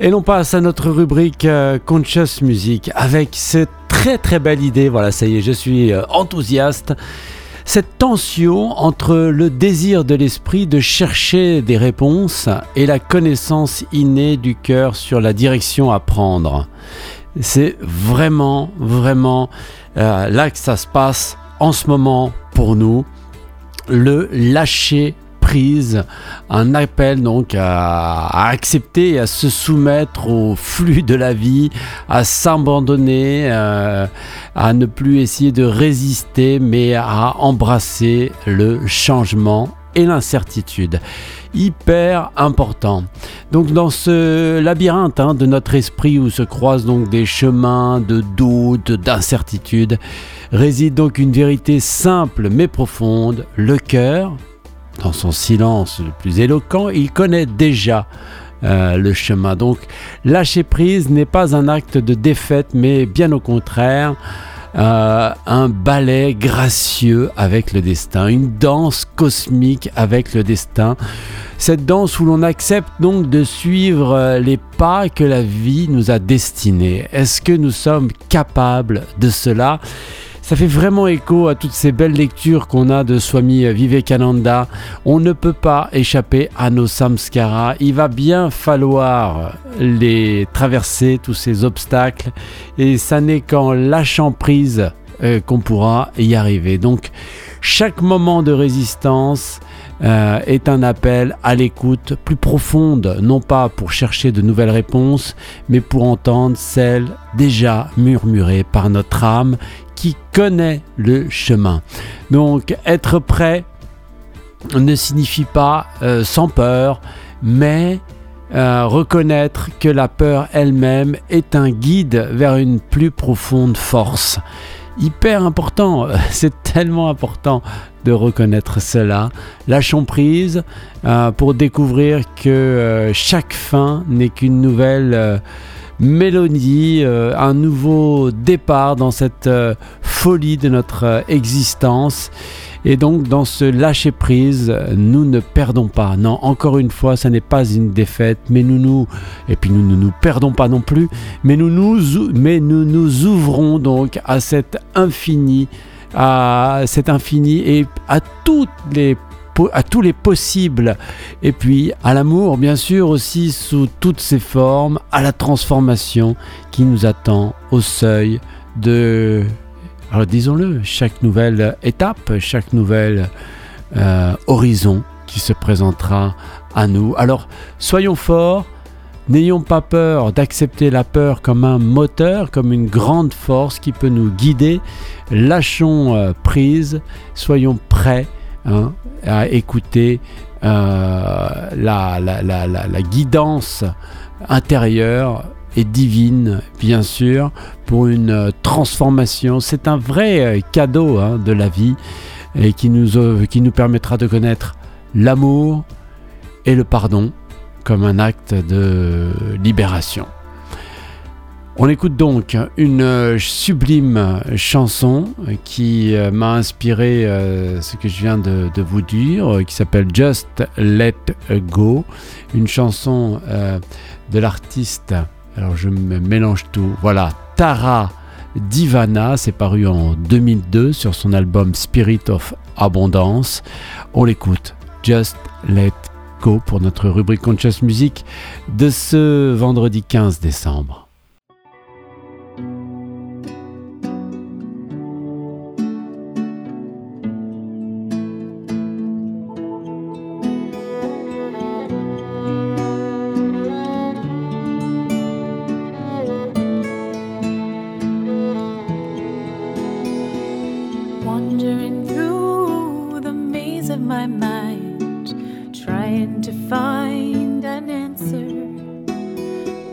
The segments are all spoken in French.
Et l'on passe à notre rubrique euh, Conscious Music avec cette très très belle idée. Voilà, ça y est, je suis euh, enthousiaste. Cette tension entre le désir de l'esprit de chercher des réponses et la connaissance innée du cœur sur la direction à prendre. C'est vraiment, vraiment euh, là que ça se passe en ce moment pour nous. Le lâcher un appel donc à, accepter à se soumettre au flux de la vie, à s'abandonner, euh, à ne plus essayer de résister, mais à embrasser le changement et l'incertitude. Hyper important. Donc dans ce labyrinthe hein, de notre esprit où se croisent donc des chemins de doute, d'incertitude, réside donc une vérité simple mais profonde. Le cœur, dans son silence le plus éloquent, il connaît déjà euh, le chemin. Donc lâcher prise n'est pas un acte de défaite, mais bien au contraire, euh, un ballet gracieux avec le destin, une danse cosmique avec le destin. Cette danse où l'on accepte donc de suivre euh, les pas que la vie nous a destinés. Est-ce que nous sommes capables de cela? Ça fait vraiment écho à toutes ces belles lectures qu'on a de Swami Vivekananda. On ne peut pas échapper à nos samskaras. Il va bien falloir les traverser, tous ces obstacles. Et ça n'est qu'en lâchant prise euh, qu'on pourra y arriver. Donc, chaque moment de résistance euh, est un appel à l'écoute plus profonde, non pas pour chercher de nouvelles réponses, mais pour entendre celles déjà murmurées par notre âme qui connaît le chemin. Donc être prêt ne signifie pas euh, sans peur, mais euh, reconnaître que la peur elle-même est un guide vers une plus profonde force. Hyper important, c'est tellement important de reconnaître cela. Lâchons prise euh, pour découvrir que chaque fin n'est qu'une nouvelle mélodie, euh, un nouveau départ dans cette euh, folie de notre euh, existence. Et donc dans ce lâcher prise, nous ne perdons pas. Non, encore une fois, ce n'est pas une défaite, mais nous nous et puis nous ne nous, perdons pas non plus, mais nous nous ouvrons donc à cet infini, à cet infini et à les à tous les possibles. Et puis à l'amour, bien sûr, aussi sous toutes ses formes, à la transformation qui nous attend au seuil de, alors disons-le, chaque nouvelle étape, chaque nouvelle euh, horizon qui se présentera à nous. Alors soyons forts. N'ayons pas peur d'accepter la peur comme un moteur, comme une grande force qui peut nous guider. Lâchons euh, prise, soyons prêts Hein, à écouter euh, la, guidance intérieure et divine, bien sûr, pour une transformation. C'est un vrai euh, cadeau hein, de la vie et qui nous, euh, qui nous permettra de connaître l'amour et le pardon comme un acte de libération. On écoute donc une euh, sublime chanson qui euh, m'a inspiré euh, ce que je viens de, vous dire, qui s'appelle Just Let Go, une chanson de l'artiste, alors je me mélange tout, voilà, Tara Divana, c'est paru en 2002 sur son album Spirit of Abondance. On l'écoute, Just Let Go pour notre rubrique Conscious Music de ce vendredi 15 décembre.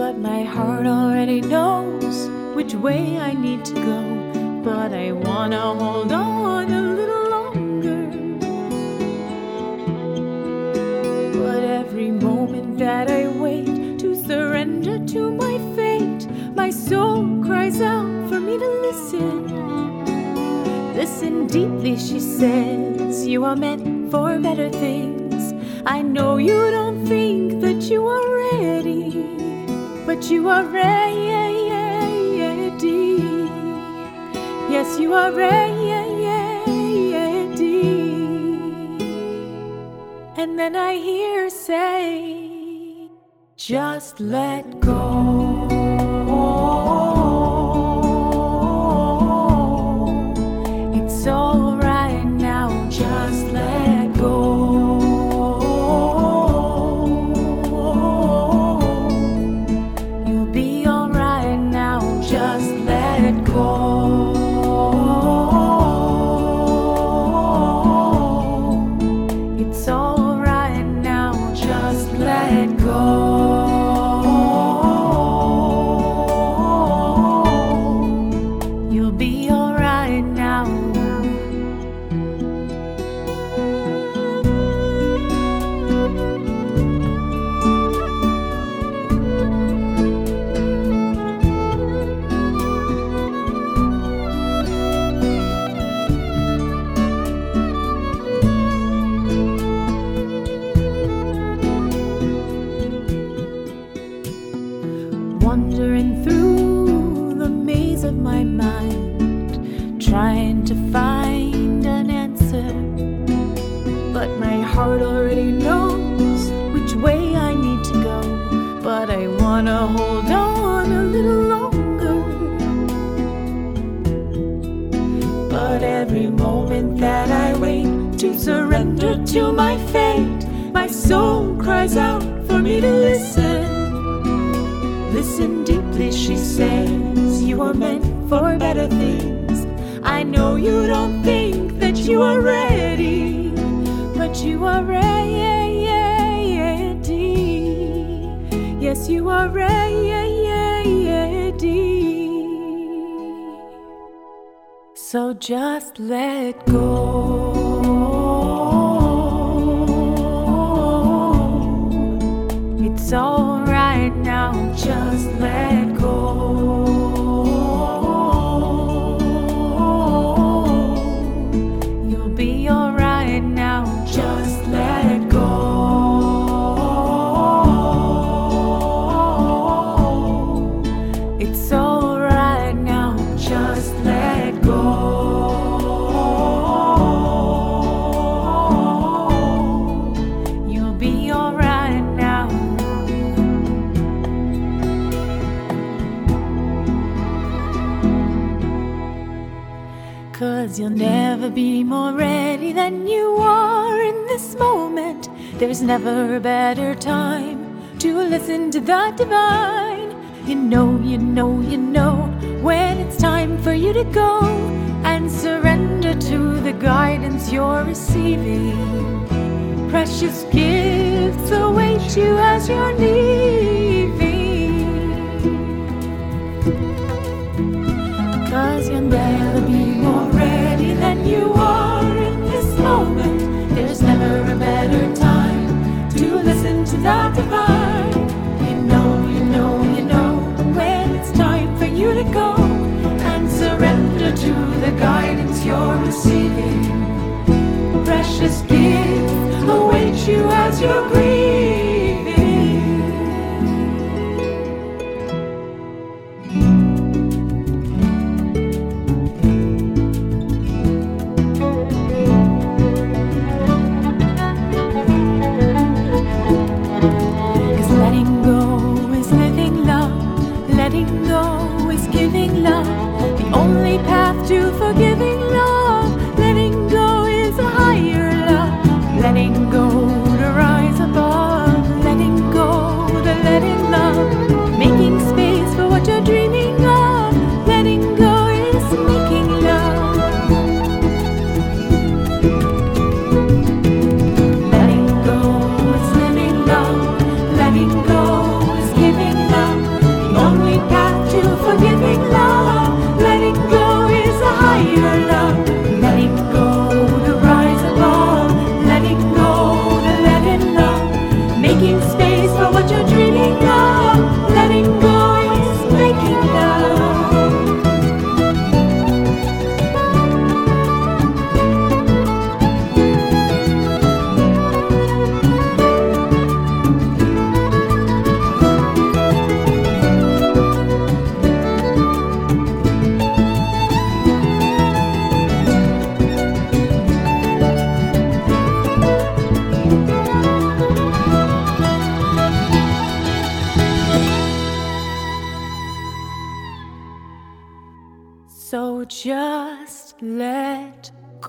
but my heart already knows which way I need to go. But I wanna hold on a little longer. But every moment that I wait to surrender to my fate, my soul cries out for me to listen. Listen deeply, she says, you are meant for better things. I know you don't think that you are ready that you are ready. Yes, you are ready. And then I hear say, just let go. let go. to my fate. My soul cries out for me to listen. Listen deeply, she says. You are meant for better things. I know you don't think that you are ready, but you are ready. Yes, you are ready. So just let go. It's alright now, just let Cause you'll never be more ready than you are in this moment. There's never a better time to listen to the divine. You know, you know, you know when it's time for you to go and surrender to the guidance you're receiving. Precious gifts await you as you're leaving. Surrender to the guidance you're receiving. Precious gifts await you as you're grieving.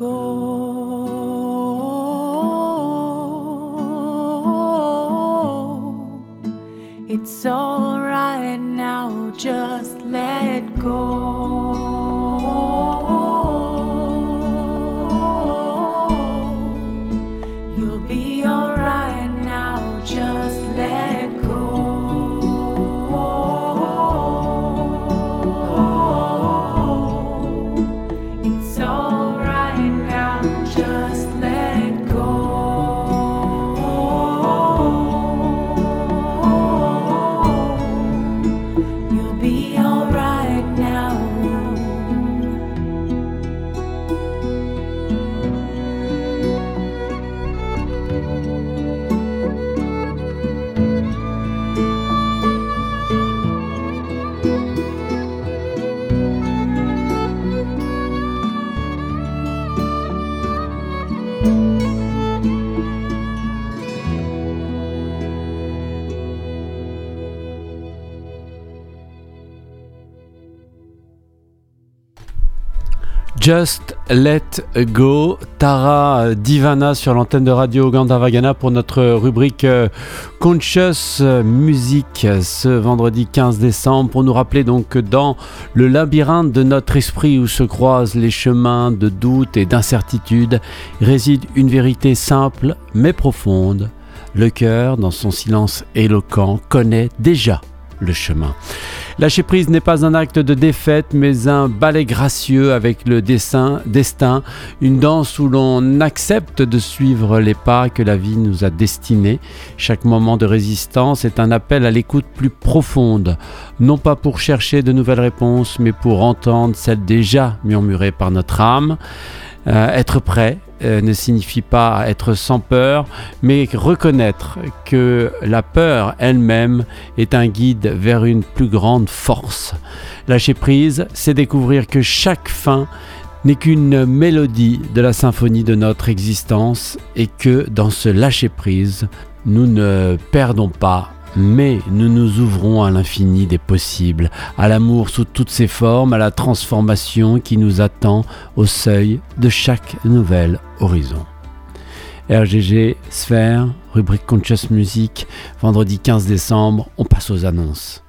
Go. Just Let Go, Tara Divana sur l'antenne de Radio Gandavagana pour notre rubrique euh, Conscious Music ce vendredi 15 décembre pour nous rappeler donc que dans le labyrinthe de notre esprit où se croisent les chemins de doute et d'incertitude réside une vérité simple mais profonde. Le cœur, dans son silence éloquent, connaît déjà le chemin. Lâcher prise n'est pas un acte de défaite, mais un ballet gracieux avec le dessin, destin, une danse où l'on accepte de suivre les pas que la vie nous a destinés. Chaque moment de résistance est un appel à l'écoute plus profonde, non pas pour chercher de nouvelles réponses, mais pour entendre celles déjà murmurées par notre âme. Euh, être prêt euh, ne signifie pas être sans peur, mais reconnaître que la peur elle-même est un guide vers une plus grande force. Lâcher prise, c'est découvrir que chaque fin n'est qu'une mélodie de la symphonie de notre existence et que dans ce lâcher prise, nous ne perdons pas mais nous nous ouvrons à l'infini des possibles, à l'amour sous toutes ses formes, à la transformation qui nous attend au seuil de chaque nouvel horizon. RGG Sphère, rubrique Conscious Music, vendredi 15 décembre, on passe aux annonces.